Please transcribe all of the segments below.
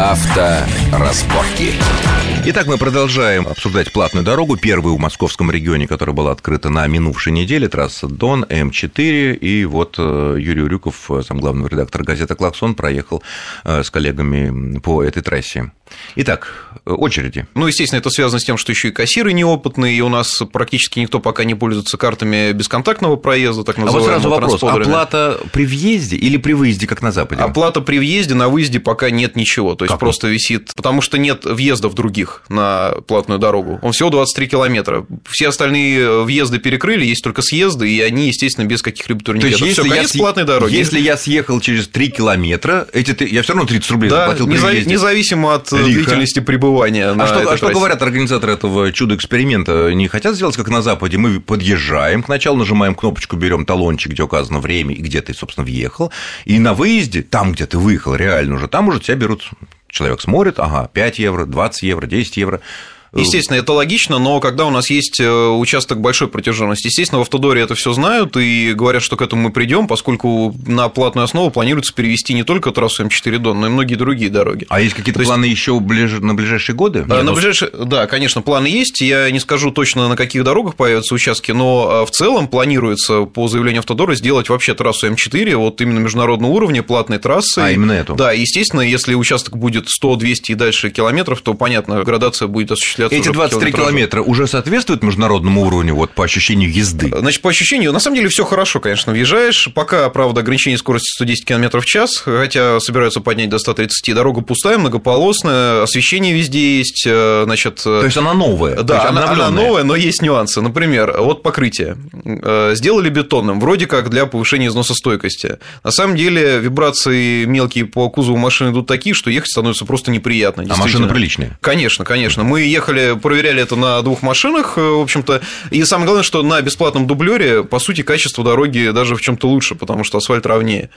Авторазборки. Итак, мы продолжаем обсуждать платную дорогу, первую в московском регионе, которая была открыта на минувшей неделе, трасса Дон, М4, и вот э, Юрий Урюков, сам главный редактор газеты «Клаксон», проехал э, с коллегами по этой трассе. Итак, очереди. Ну, естественно, это связано с тем, что еще и кассиры неопытные, и у нас практически никто пока не пользуется картами бесконтактного проезда, так называемого. А вот сразу вопрос, оплата при въезде или при выезде, как на Западе? Оплата при въезде, на выезде пока нет ничего, то есть как просто висит, потому что нет въездов других на платную дорогу. Он всего 23 километра. Все остальные въезды перекрыли, есть только съезды, и они, естественно, без каких-либо турникетов. То есть, если Всё, конец я, платной дороги. Если я съехал через 3 километра, эти, я все равно 30 рублей да, заплатил при независимо от Лихо. длительности пребывания. А, что, а что говорят организаторы этого чудо-эксперимента? Не хотят сделать, как на Западе? Мы подъезжаем к началу, нажимаем кнопочку, берем талончик, где указано время и где ты, собственно, въехал. И на выезде, там, где ты выехал реально уже, там уже тебя берут человек смотрит, ага, 5 евро, 20 евро, 10 евро, Естественно, это логично, но когда у нас есть э, участок большой протяженности, естественно, в автодоре это все знают и говорят, что к этому мы придем, поскольку на платную основу планируется перевести не только трассу М4 Дон, но и многие другие дороги. А есть какие-то планы есть... еще на ближайшие годы? Да, на ближайшие, да, конечно, планы есть. Я не скажу точно, на каких дорогах появятся участки, но э, в целом планируется по заявлению автодора сделать вообще трассу М4, вот именно международного уровня, платной трассы. А, именно эту? Да, естественно, если участок будет 100, 200 и дальше километров, то, понятно, градация будет осуществляться осуществляться Эти 23 километра уже соответствуют международному уровню вот, по ощущению езды? Значит, по ощущению, на самом деле все хорошо, конечно, въезжаешь. Пока, правда, ограничение скорости 110 км в час, хотя собираются поднять до 130. Дорога пустая, многополосная, освещение везде есть, э, значит... То есть она новая? Да, она, она новая, но есть нюансы. Например, вот покрытие. Э, сделали бетонным, вроде как для повышения износостойкости. На самом деле вибрации мелкие по кузову машины идут такие, что ехать становится просто неприятно. А машина приличная? Конечно, конечно. Мы ехали, проверяли это на двух машинах, э, в общем-то. И самое главное, что на бесплатном дублере, по сути, качество дороги даже в чем-то лучше, потому что асфальт ровнее.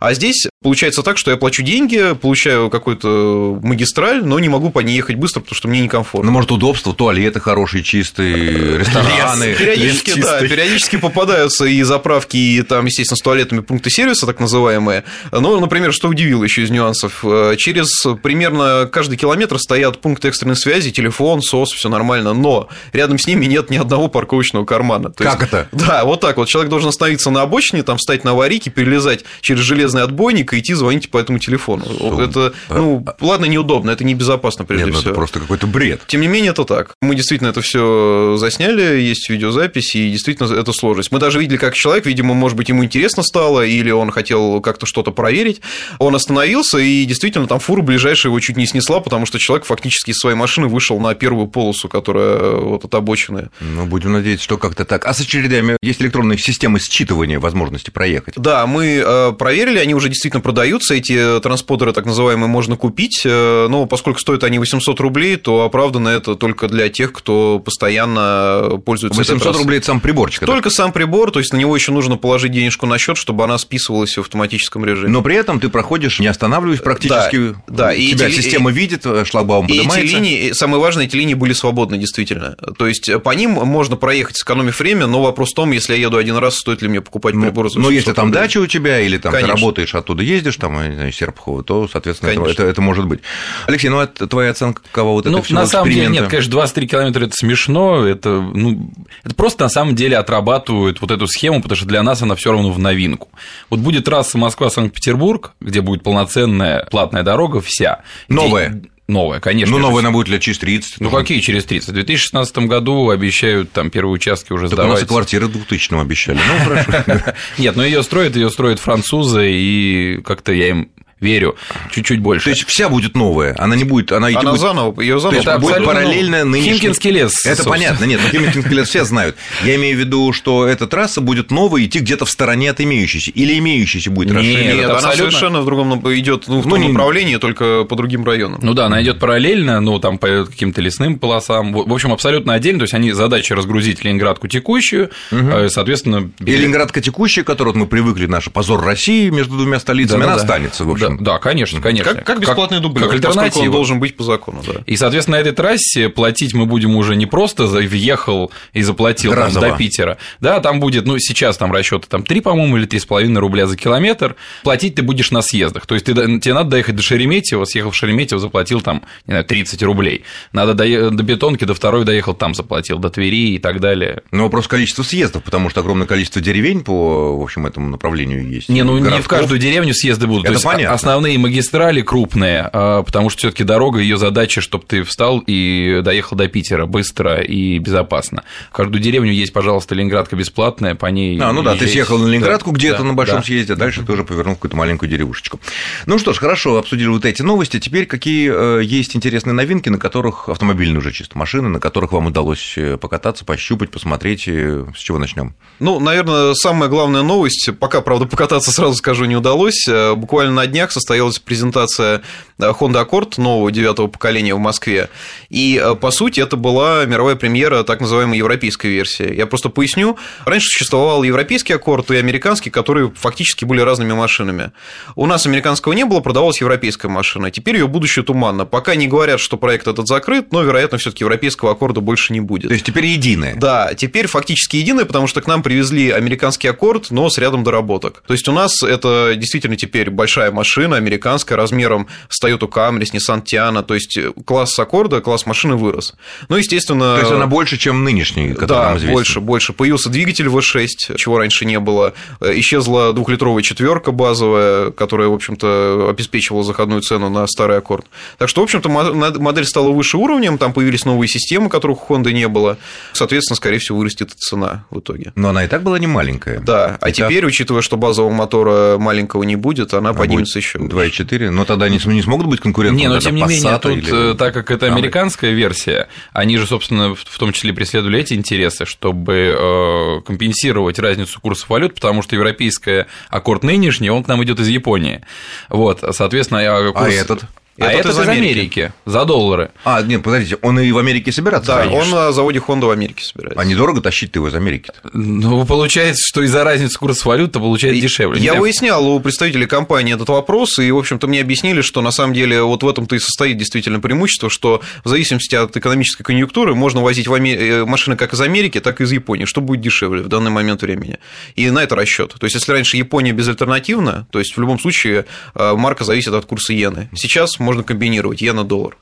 А здесь получается так, что я плачу деньги, получаю какую-то магистраль, но не могу по ней ехать быстро, потому что мне некомфортно. Ну, может, удобство, туалеты хорошие, чистые, рестораны. Периодически, да, периодически попадаются и заправки, и там, естественно, с туалетами пункты сервиса, так называемые. Но, например, что удивило еще из нюансов, э, через примерно каждый километр стоят пункты экстренной связи, телефон, СОС, все нормально, но рядом с ними нет ни одного парковочного кармана. То как есть, это? Да, вот так вот. Человек должен остановиться на обочине, там встать на аварийке, перелезать через железный отбойник и идти звонить по этому телефону. Что? Это, а, ну, а... ладно, неудобно, это небезопасно, прежде нет, всего. Ну, это просто какой-то бред. Тем не менее, это так. Мы действительно это все засняли, есть видеозапись, и действительно это сложность. Мы даже видели, как человек, видимо, может быть, ему интересно стало, или он хотел как-то что-то проверить. Он остановился, и действительно там фура ближайшая его чуть не снесла, потому что человек фактически из своей машины вышел на первую полосу, которая вот от обочины. Ну, будем надеяться, что как-то так. А с очередями есть электронные системы считывания возможности проехать? Да, мы э, проверили, они уже действительно продаются, эти транспондеры так называемые можно купить, э, но поскольку стоят они 800 рублей, то оправдано это только для тех, кто постоянно пользуется 800 рублей – это сам приборчик? Только сам прибор, то есть на него еще нужно положить денежку на счет, чтобы она списывалась в автоматическом режиме. Но при этом ты проходишь, не останавливаясь практически, да, да. И тебя эти, система видит, шлагбаум поднимается. И эти линии, самое важное, эти линии были свободны действительно. То есть по ним можно проехать, сэкономив время, но вопрос в том, если я еду один раз, стоит ли мне покупать ну, прибор за Но если там рублей. дача у тебя, или там Конечно. ты работаешь, оттуда ездишь, там, знаю, Серпухово, то, соответственно, это, это, это может быть. Алексей, ну, это твоя оценка кого вот ну, это всего на самом деле, нет, конечно, 23 километра это смешно, это, ну, это просто на самом деле отрабатывают вот эту схему, потому что для нас она все равно в новинку. Вот будет трасса Москва-Санкт-Петербург, где будет полноценная платная дорога вся. Новая. Где Новая, конечно. Ну, новая она будет лет через 30. Ну, какие через 30? В 2016 году обещают там первые участки уже так сдавать. у нас и квартиры в 2000 обещали. Ну, хорошо. Нет, но ее строят, ее строят французы, и как-то я им верю, чуть-чуть больше. То есть вся будет новая, она не будет, она, она будет... заново, ее заново. То есть будет параллельно нынешней... Химкинский лес. Это собственно. понятно, нет, но Химкинский лес все знают. Я имею в виду, что эта трасса будет новая идти где-то в стороне от имеющейся, или имеющейся будет расширена. Нет, она абсолютно... совершенно в другом идет ну, в ну, том не... направлении, только по другим районам. Ну да, она идет параллельно, ну там по каким-то лесным полосам. В общем, абсолютно отдельно. То есть они задача разгрузить Ленинградку текущую, угу. соответственно. И Ленинградка текущая, к которой мы привыкли, наша позор России между двумя столицами, да, она да. останется. В общем. Да, да, конечно, конечно. Как, как бесплатный дублер, как альтернатива. он должен быть по закону, да. И, соответственно, на этой трассе платить мы будем уже не просто въехал и заплатил там, до Питера. Да, там будет, ну, сейчас там расчеты там 3, по-моему, или 3,5 рубля за километр. Платить ты будешь на съездах. То есть ты, тебе надо доехать до Шереметьево, съехав в Шереметьево, заплатил там, не знаю, 30 рублей. Надо до, до Бетонки, до второй доехал, там заплатил, до Твери и так далее. Ну, вопрос количества съездов, потому что огромное количество деревень по, в общем, этому направлению есть. Не, ну городков. не в каждую деревню съезды будут. Это То есть понятно. Основные магистрали крупные, а, потому что все-таки дорога, ее задача, чтобы ты встал и доехал до Питера быстро и безопасно. В каждую деревню есть, пожалуйста, Ленинградка бесплатная, по ней. А, ну да, ты съехал на Ленинградку да, где-то да, на большом да. съезде, а дальше ты уже повернул в какую-то маленькую деревушечку. Ну что ж, хорошо, обсудили вот эти новости. Теперь какие э, есть интересные новинки, на которых автомобильные уже чисто машины, на которых вам удалось э, покататься, пощупать, посмотреть. Э, с чего начнем? Ну, наверное, самая главная новость, пока, правда, покататься, сразу скажу, не удалось. Буквально на днях состоялась презентация Honda Accord нового девятого поколения в Москве. И, по сути, это была мировая премьера так называемой европейской версии. Я просто поясню. Раньше существовал европейский Accord и американский, которые фактически были разными машинами. У нас американского не было, продавалась европейская машина. Теперь ее будущее туманно. Пока не говорят, что проект этот закрыт, но, вероятно, все-таки европейского аккорда больше не будет. То есть теперь единое. Да, теперь фактически единое, потому что к нам привезли американский аккорд, но с рядом доработок. То есть у нас это действительно теперь большая машина, американская, размером с Toyota Camry, с Nissan Tiana, то есть класс аккорда, класс машины вырос. Ну, естественно... То есть она больше, чем нынешний, который да, нам известен. больше, больше. Появился двигатель V6, чего раньше не было. Исчезла двухлитровая четверка базовая, которая, в общем-то, обеспечивала заходную цену на старый аккорд. Так что, в общем-то, модель стала выше уровнем, там появились новые системы, которых у Honda не было. Соответственно, скорее всего, вырастет цена в итоге. Но она и так была не маленькая. Да, а теперь, учитывая, что базового мотора маленького не будет, она а поднимется еще. 2,4, но тогда не, не смогут быть конкурентами. Не, но тем не менее, тут, или... Э, так как это американская версия, они же, собственно, в том числе преследовали эти интересы, чтобы э, компенсировать разницу курсов валют, потому что европейская аккорд нынешний, он к нам идет из Японии. Вот, соответственно, а курс... А этот? А это из Америки. Америки за доллары. А, нет, подождите, он и в Америке собирается? Да, конечно. он на заводе Honda в Америке собирается. А недорого тащить его из Америки -то? Ну, получается, что из-за разницы курса валют, то получается дешевле. Я выяснял у представителей компании этот вопрос, и, в общем-то, мне объяснили, что на самом деле вот в этом-то и состоит действительно преимущество, что в зависимости от экономической конъюнктуры можно возить в Амер... Э, машины как из Америки, так и из Японии, что будет дешевле в данный момент времени. И на это расчет. То есть, если раньше Япония безальтернативна, то есть в любом случае э, марка зависит от курса иены. Сейчас можно комбинировать иена-доллар.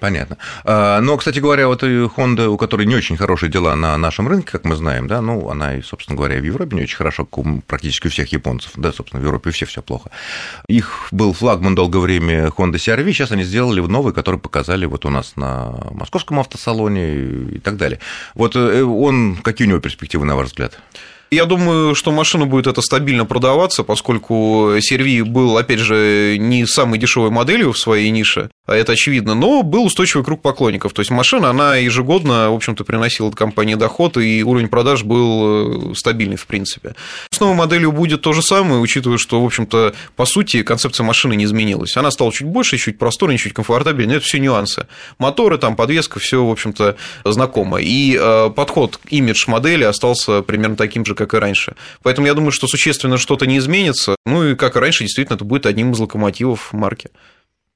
Понятно. А, но, кстати говоря, вот и Honda, у которой не очень хорошие дела на нашем рынке, как мы знаем, да, ну, она собственно говоря, в Европе не очень хорошо, как у практически у всех японцев, да, собственно, в Европе у всех все плохо. Их был флагман долгое время Honda CR-V, сейчас они сделали новый, который показали вот у нас на московском автосалоне и так далее. Вот э, он, какие у него перспективы, на ваш взгляд? Я думаю, что машина будет это стабильно продаваться, поскольку Серви был, опять же, не самой дешевой моделью в своей нише, а это очевидно, но был устойчивый круг поклонников. То есть машина, она ежегодно, в общем-то, приносила компании доход, и уровень продаж был э, стабильный, в принципе. С новой моделью будет то же самое, учитывая, что, в общем-то, по сути, концепция машины не изменилась. Она стала чуть больше, чуть просторнее, чуть комфортабельнее, это все нюансы. Моторы, там, подвеска, все, в общем-то, знакомо. И э, подход, имидж модели остался примерно таким же, как и раньше. Поэтому я думаю, что существенно что-то не изменится. Ну и как и раньше, действительно, это будет одним из локомотивов марки.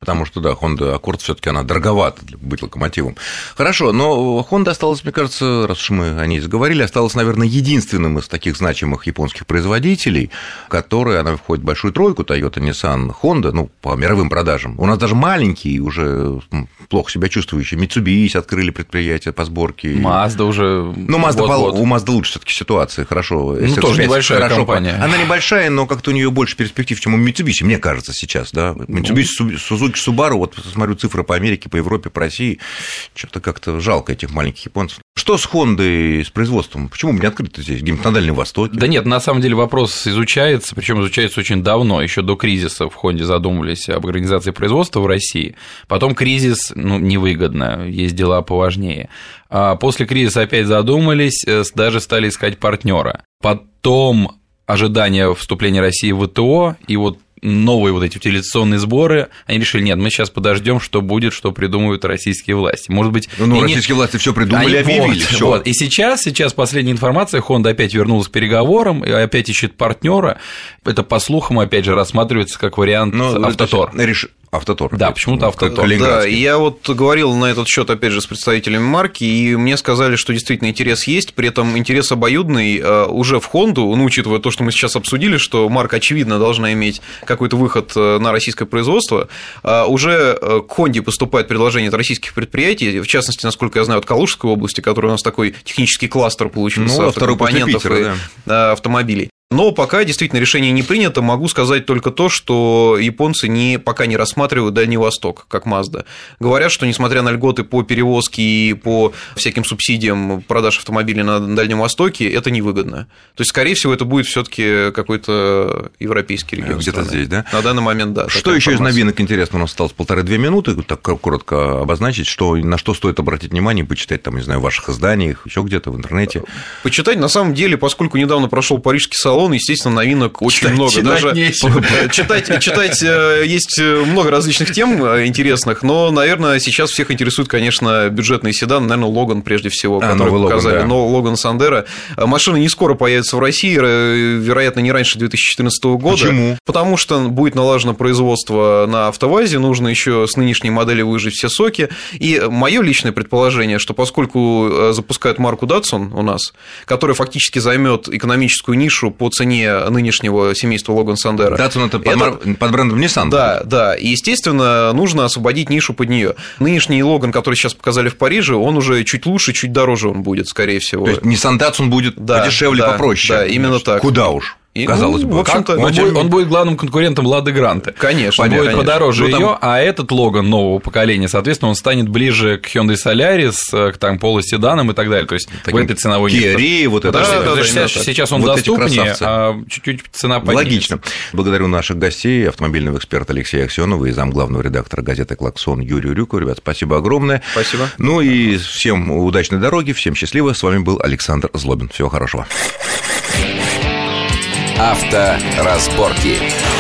Потому что, да, Honda Accord все таки она дороговата для быть локомотивом. Хорошо, но Honda осталась, мне кажется, раз уж мы о ней заговорили, осталась, наверное, единственным из таких значимых японских производителей, который, она входит в большую тройку, Toyota, Nissan, Honda, ну, по мировым продажам. У нас даже маленькие, уже плохо себя чувствующие, Mitsubishi открыли предприятие по сборке. Mazda уже... Ну, Mazda, вот, у Mazda лучше все таки ситуация, хорошо. Ну, тоже небольшая хорошо, компания. Она небольшая, но как-то у нее больше перспектив, чем у Mitsubishi, мне кажется, сейчас, да. Mitsubishi, Suzuki Suzuki Subaru, вот смотрю цифры по Америке, по Европе, по России, что-то как-то жалко этих маленьких японцев. Что с Хондой, с производством? Почему мы не открыты здесь, где-нибудь на Дальнем Востоке? Да нет, на самом деле вопрос изучается, причем изучается очень давно, еще до кризиса в Хонде задумывались об организации производства в России. Потом кризис, ну, невыгодно, есть дела поважнее. А после кризиса опять задумались, э, даже стали искать партнера. Потом ожидание вступления России в ВТО, и вот новые вот эти утилизационные сборы, они решили, нет, мы сейчас подождем, что будет, что придумают российские власти. Может быть... Ну, российские не... власти все придумали, они, объявили. Вот, вот. И сейчас, сейчас последняя информация, Honda опять вернулась к переговорам, и опять ищет партнера. Это, по слухам, опять же, рассматривается как вариант ну, автотор. Реш... Автотор. Да, почему-то автотор. Да, я вот говорил на этот счет опять же с представителями марки, и мне сказали, что действительно интерес есть, при этом интерес обоюдный э, уже в Хонду, ну, учитывая то, что мы сейчас обсудили, что марка, очевидно, должна иметь какой-то выход э, на российское производство, э, уже к Хонде поступает предложение от российских предприятий, в частности, насколько я знаю, от Калужской области, который у нас такой технический кластер получился ну, автокомпонентов и да. автомобилей. Но пока действительно решение не принято, могу сказать только то, что японцы не, пока не рассматривают Дальний Восток как Mazda. Говорят, что несмотря на льготы по перевозке и по всяким субсидиям продаж автомобилей на Дальнем Востоке, это невыгодно. То есть, скорее всего, это будет все таки какой-то европейский регион. Где-то здесь, да? На данный момент, да. Что еще из новинок интересно? У нас осталось полторы-две минуты, так коротко обозначить, что, на что стоит обратить внимание, почитать там, не знаю, в ваших изданиях, еще где-то в интернете. Почитать, на самом деле, поскольку недавно прошел Парижский салон, салон, естественно, новинок очень читать, много. Читать Даже читать, читать э, есть э, много различных тем э, интересных, но, наверное, сейчас всех интересует, конечно, бюджетный седан, наверное, Логан прежде всего, а, который показали. Логан, да. Но Логан Сандера. Машина не скоро появится в России, вероятно, не раньше 2014 года. Почему? Потому что будет налажено производство на автовазе, нужно еще с нынешней модели выжить все соки. И мое личное предположение, что поскольку запускают марку Datsun у нас, которая фактически займет экономическую нишу по цене нынешнего семейства Логан Сандера. Datsun это под, это... под брендом Nissan. Да, да. И, естественно, нужно освободить нишу под нее. Нынешний Логан, который сейчас показали в Париже, он уже чуть лучше, чуть дороже он будет, скорее всего. То есть Nissan Datsun будет да, подешевле, да, попроще. Да, именно так. Куда уж? И, Казалось ну, бы, в общем-то, он, будет, он будет главным конкурентом Лады Гранты. Конечно, он будет конечно. подороже ну, там... ее, а этот Логан нового поколения, соответственно, он станет ближе к Hyundai Solaris, к там полуседанам и так далее. То есть Таким в этой ценовой Kia вот это. Да, да, да, да, сейчас, сейчас он вот доступнее, а чуть-чуть цена поднимется. Логично. Благодарю наших гостей, автомобильного эксперта Алексея Аксенова и замглавного редактора газеты «Клаксон» Юрию Рюку. Ребят, спасибо огромное. Спасибо. Ну и всем удачной дороги, всем счастливо. С вами был Александр Злобин. Всего хорошего. Авторазборки.